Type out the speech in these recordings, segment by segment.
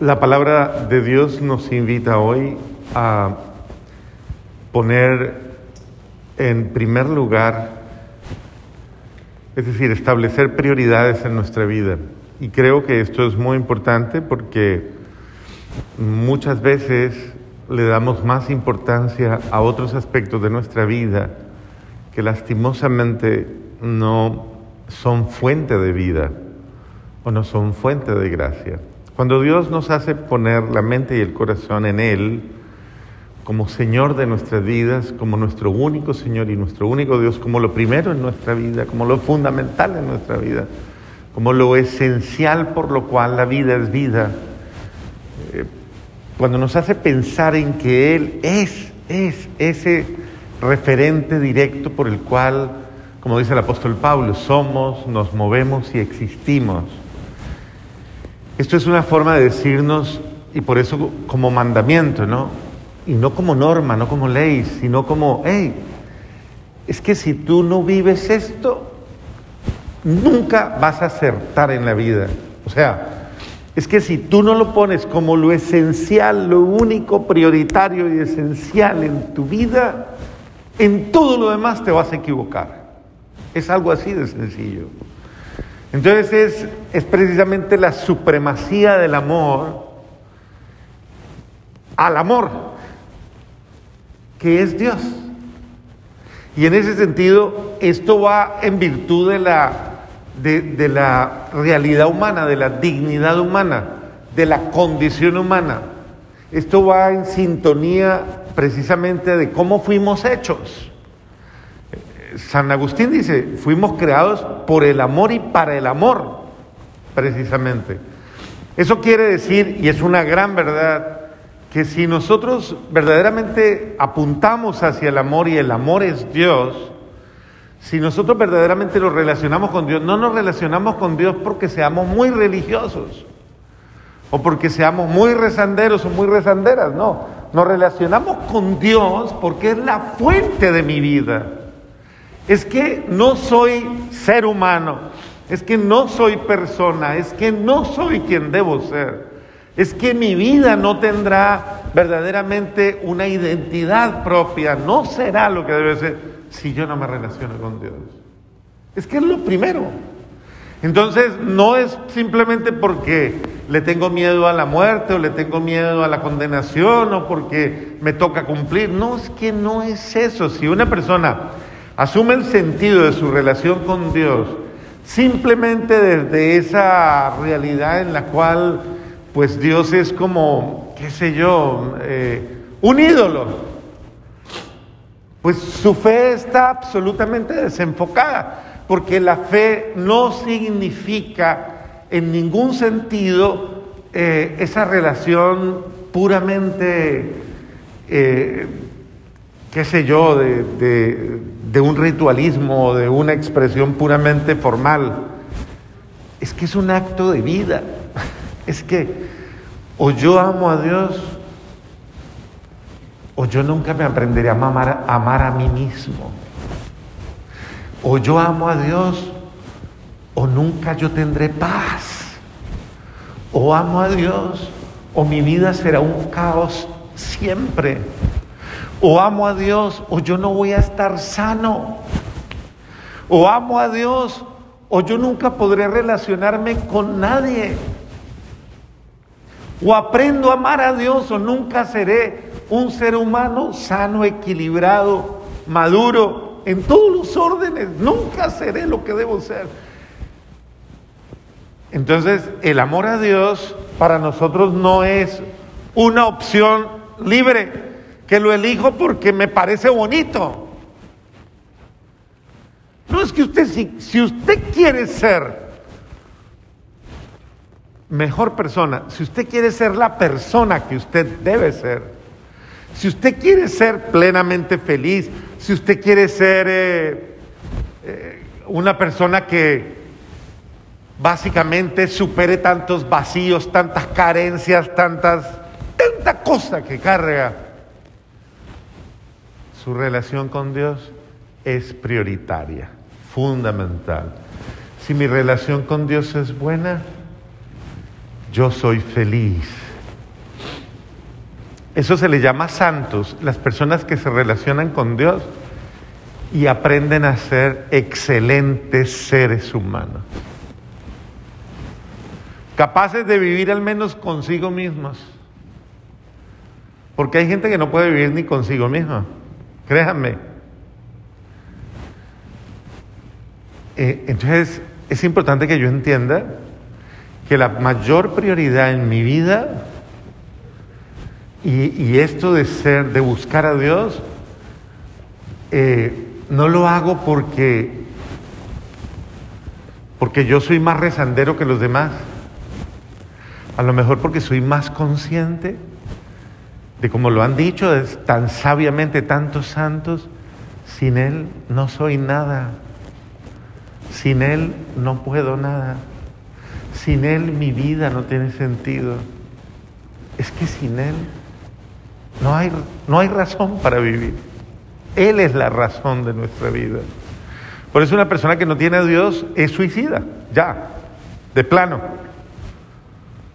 La palabra de Dios nos invita hoy a poner en primer lugar, es decir, establecer prioridades en nuestra vida. Y creo que esto es muy importante porque muchas veces le damos más importancia a otros aspectos de nuestra vida que lastimosamente no son fuente de vida o no son fuente de gracia. Cuando Dios nos hace poner la mente y el corazón en Él, como Señor de nuestras vidas, como nuestro único Señor y nuestro único Dios, como lo primero en nuestra vida, como lo fundamental en nuestra vida, como lo esencial por lo cual la vida es vida, eh, cuando nos hace pensar en que Él es, es ese referente directo por el cual, como dice el apóstol Pablo, somos, nos movemos y existimos. Esto es una forma de decirnos, y por eso como mandamiento, ¿no? Y no como norma, no como ley, sino como, hey, es que si tú no vives esto, nunca vas a acertar en la vida. O sea, es que si tú no lo pones como lo esencial, lo único prioritario y esencial en tu vida, en todo lo demás te vas a equivocar. Es algo así de sencillo. Entonces es, precisamente la supremacía del amor al amor, que es Dios. Y en ese sentido, esto va en virtud de la, de la realidad humana, de la dignidad humana, de la condición humana. Esto va en sintonía precisamente de cómo fuimos hechos. San Agustín dice, fuimos creados por el amor y para el amor, precisamente. Eso quiere decir, y es una gran verdad, que si nosotros verdaderamente apuntamos hacia el amor y el amor es Dios, si nosotros verdaderamente nos relacionamos con Dios, no nos relacionamos con Dios porque seamos muy religiosos o porque seamos muy rezanderos o muy rezanderas, no, nos relacionamos con Dios porque es la fuente de mi vida es que no soy ser humano, es que no soy persona, es que no soy quien debo ser, es que mi vida no tendrá verdaderamente una identidad propia, no será lo que debe ser si yo no me relaciono con Dios. Es que es lo primero. Entonces, no es simplemente porque le tengo miedo a la muerte o le tengo miedo a la condenación o porque me toca cumplir. No, es que no es eso. Si una persona asume el sentido de su relación con Dios simplemente desde esa realidad en la cual pues Dios es como, qué sé yo, eh, un ídolo. Pues su fe está absolutamente desenfocada, porque la fe no significa en ningún sentido eh, esa relación puramente, eh, qué sé yo, de de un ritualismo, de una expresión puramente formal. Es que es un acto de vida. Es que o yo amo a Dios o yo nunca me aprenderé a amar a mí mismo. O yo amo a Dios o nunca yo tendré paz. O amo a Dios o mi vida será un caos siempre o amo a Dios o yo no voy a estar sano. O amo a Dios o yo nunca podré relacionarme con nadie. O aprendo a amar a Dios o nunca seré un ser humano sano, equilibrado, maduro, en todos los órdenes. Nunca seré lo que debo ser. Entonces, el amor a Dios para nosotros no es una opción libre que lo elijo porque me parece bonito. No es que usted, si, usted quiere ser mejor persona, si usted quiere ser la persona que usted debe ser, si usted quiere ser plenamente feliz, si usted quiere ser eh, eh, una persona que básicamente supere tantos vacíos, tantas carencias, tantas, tanta cosa que carga, su relación con Dios es prioritaria, fundamental. Si mi relación con Dios es buena, yo soy feliz. Eso se le llama santos, las personas que se relacionan con Dios y aprenden a ser excelentes seres humanos. Capaces de vivir al menos consigo mismos. Porque hay gente que no puede vivir ni consigo misma. Créanme. Eh, entonces, es importante que yo entienda que la mayor prioridad en mi vida y, esto de ser, de buscar a Dios, eh, no lo hago porque, porque yo soy más rezandero que los demás. A lo mejor porque soy más consciente de como lo han dicho tan sabiamente tantos santos, sin Él no soy nada. Sin Él no puedo nada. Sin Él mi vida no tiene sentido. Es que sin Él no hay, no hay razón para vivir. Él es la razón de nuestra vida. Por eso una persona que no tiene a Dios es suicida, ya, de plano.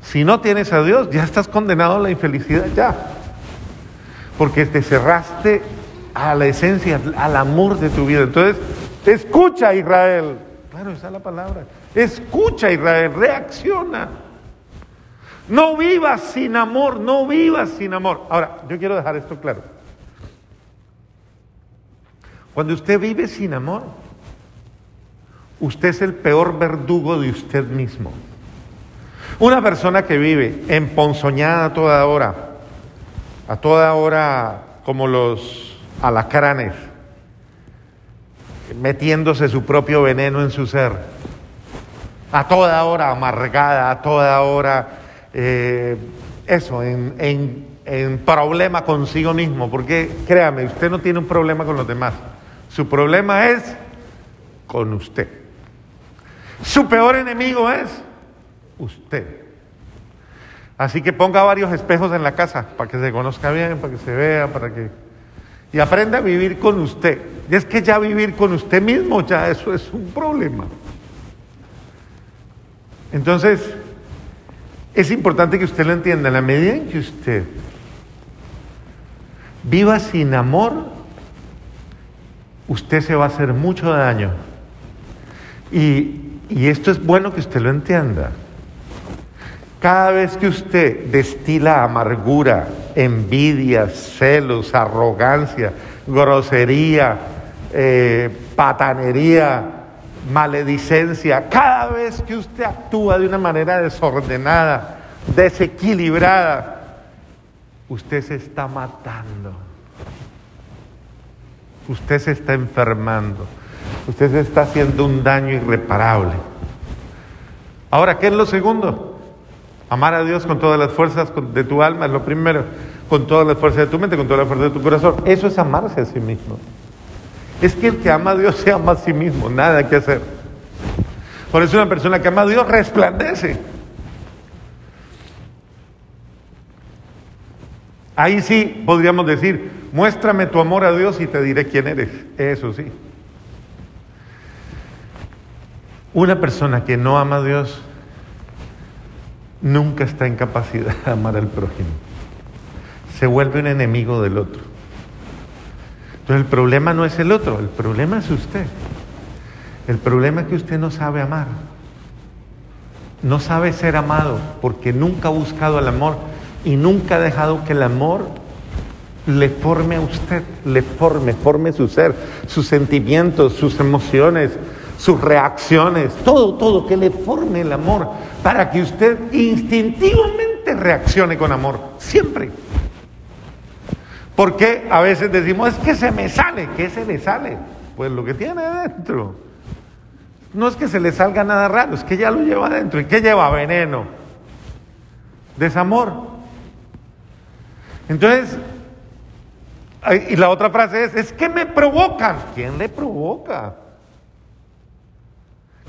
Si no tienes a Dios, ya estás condenado a la infelicidad, ya. Porque te cerraste a la esencia, al amor de tu vida. Entonces, escucha Israel. Claro, esa es la palabra. Escucha Israel, reacciona. No vivas sin amor, no vivas sin amor. Ahora, yo quiero dejar esto claro. Cuando usted vive sin amor, usted es el peor verdugo de usted mismo. Una persona que vive emponzoñada toda hora, a toda hora como los alacranes, metiéndose su propio veneno en su ser, a toda hora amargada, a toda hora, eh, eso, en, en, en problema consigo mismo, porque créame, usted no tiene un problema con los demás. Su problema es con usted. Su peor enemigo es usted. Así que ponga varios espejos en la casa para que se conozca bien, para que se vea, para que... Y aprenda a vivir con usted. Y es que ya vivir con usted mismo, ya eso es un problema. Entonces, es importante que usted lo entienda. En la medida en que usted viva sin amor, usted se va a hacer mucho daño. Y, esto es bueno que usted lo entienda. Cada vez que usted destila amargura, envidia, celos, arrogancia, grosería, eh, patanería, maledicencia, cada vez que usted actúa de una manera desordenada, desequilibrada, usted se está matando usted se está enfermando, usted se está haciendo un daño irreparable. Ahora, ¿qué es lo segundo? Amar a Dios con todas las fuerzas de tu alma es lo primero, con todas las fuerzas de tu mente, con todas las fuerzas de tu corazón. Eso es amarse a sí mismo. Es que el que ama a Dios se ama a sí mismo, nada que hacer. Por eso una persona que ama a Dios resplandece. Ahí sí podríamos decir, muéstrame tu amor a Dios y te diré quién eres. Eso sí. Una persona que no ama a Dios nunca está en capacidad de amar al prójimo. Se vuelve un enemigo del otro. Entonces el problema no es el otro, el problema es usted. El problema es que usted no sabe amar. No sabe ser amado porque nunca ha buscado el amor y nunca ha dejado que el amor le forme a usted, le forme, forme su ser, sus sentimientos, sus emociones, sus reacciones, todo, todo, que le forme el amor para que usted instintivamente reaccione con amor, siempre. Porque a veces decimos, es que se me sale, ¿qué se le sale? Pues lo que tiene adentro. No es que se le salga nada raro, es que ya lo lleva adentro. ¿Y qué lleva? Veneno. Desamor. Entonces, y la otra frase es, es que me provocan. ¿Quién le provoca?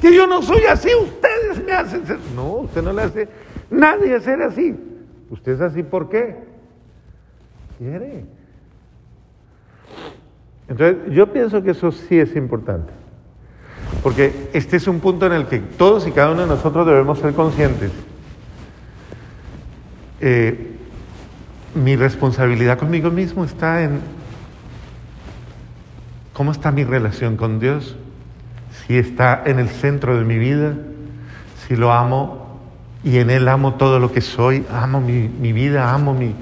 Que yo no soy así, ustedes me hacen ser. No, usted no le hace nadie ser así. ¿Usted es así por qué? Quiere. Entonces, yo pienso que eso sí es importante. Porque este es un punto en el que todos y cada uno de nosotros debemos ser conscientes. Eh, mi responsabilidad conmigo mismo está en cómo está mi relación con Dios, si está en el centro de mi vida, si lo amo y en Él amo todo lo que soy, amo mi, vida, amo mi,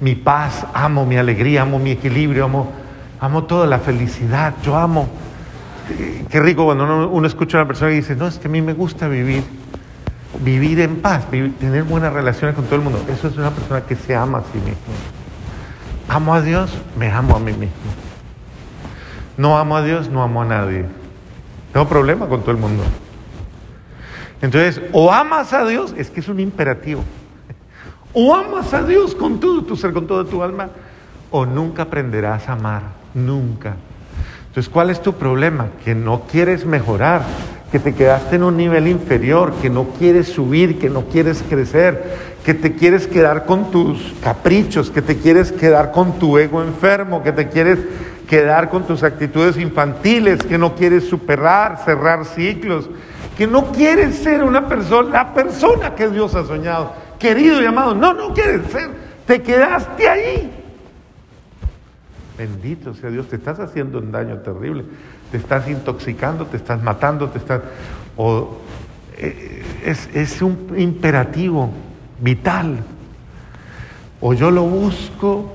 mi, paz, amo mi alegría, amo mi equilibrio, amo, amo toda la felicidad, yo amo. Qué rico cuando uno, escucha a una persona y dice, no, es que a mí me gusta vivir vivir en paz, tener buenas relaciones con todo el mundo. Eso es una persona que se ama a sí mismo. Amo a Dios, me amo a mí mismo. No amo a Dios, no amo a nadie. Tengo problema con todo el mundo. Entonces, o amas a Dios, es que es un imperativo. O amas a Dios con todo tu ser, con toda tu alma, o nunca aprenderás a amar, nunca. Entonces, ¿cuál es tu problema? Que no quieres mejorar, que te quedaste en un nivel inferior, que no quieres subir, que no quieres crecer, que te quieres quedar con tus caprichos, que te quieres quedar con tu ego enfermo, que te quieres quedar con tus actitudes infantiles, que no quieres superar, cerrar ciclos, que no quieres ser una persona, la persona que Dios ha soñado, querido y amado, no, no quieres ser, te quedaste ahí. Bendito sea Dios, te estás haciendo un daño terrible te estás intoxicando, te estás matando, te estás... O, eh, es, es un imperativo vital. O yo lo busco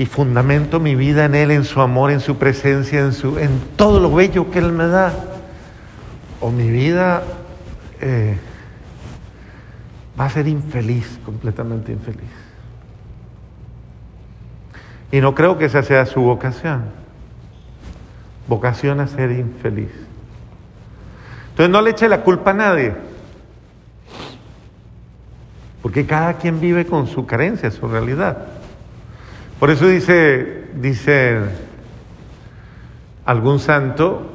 y fundamento mi vida en Él, en su amor, en su presencia, en, su, en todo lo bello que Él me da. O mi vida eh, va a ser infeliz, completamente infeliz. Y no creo que esa sea su vocación vocación a ser infeliz. Entonces no le eche la culpa a nadie, porque cada quien vive con su carencia, su realidad. Por eso dice, dice algún santo,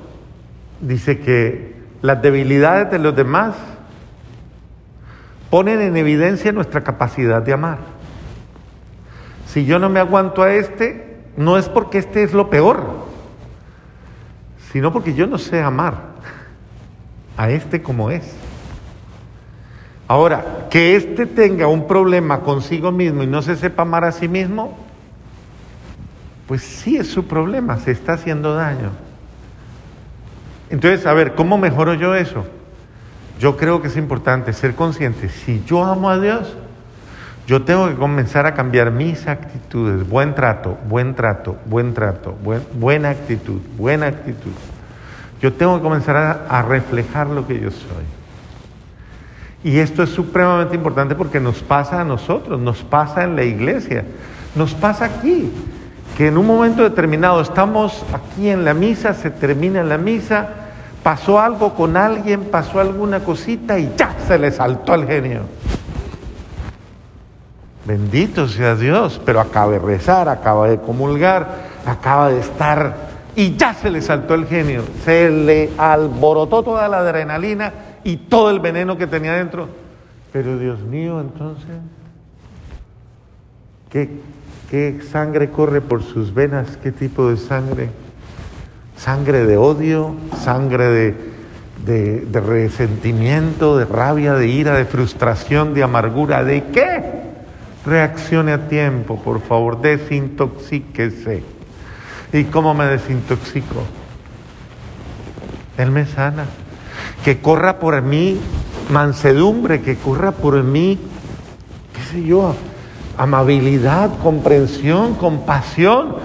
dice que las debilidades de los demás ponen en evidencia nuestra capacidad de amar. Si yo no me aguanto a este, no es porque este es lo peor, sino porque yo no sé amar a este como es. Ahora, que éste tenga un problema consigo mismo y no se sepa amar a sí mismo, pues sí es su problema, se está haciendo daño. Entonces, a ver, ¿cómo mejoro yo eso? Yo creo que es importante ser consciente, si yo amo a Dios, yo tengo que comenzar a cambiar mis actitudes, buen trato, buen trato, buen trato, buena actitud, buena actitud. Yo tengo que comenzar a, a reflejar lo que yo soy. Y esto es supremamente importante porque nos pasa a nosotros, nos pasa en la iglesia, nos pasa aquí, que en un momento determinado estamos aquí en la misa, se termina la misa, pasó algo con alguien, pasó alguna cosita y ya se le saltó al genio. Bendito sea Dios, pero acaba de rezar, acaba de comulgar, acaba de estar y ya se le saltó el genio, se le alborotó toda la adrenalina y todo el veneno que tenía dentro. Pero Dios mío, entonces, ¿qué, qué sangre corre por sus venas? ¿Qué tipo de sangre? ¿Sangre de odio? ¿Sangre de, de, resentimiento, de rabia, de ira, de frustración, de amargura? ¿De qué? Reaccione a tiempo, por favor, desintoxíquese. ¿Y cómo me desintoxico? Él me sana. Que corra por mí mansedumbre, que corra por mí, qué sé yo, amabilidad, comprensión, compasión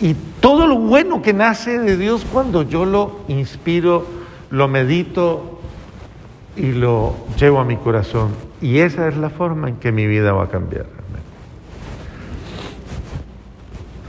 y todo lo bueno que nace de Dios cuando yo lo inspiro, lo medito y lo llevo a mi corazón. Y esa es la forma en que mi vida va a cambiar.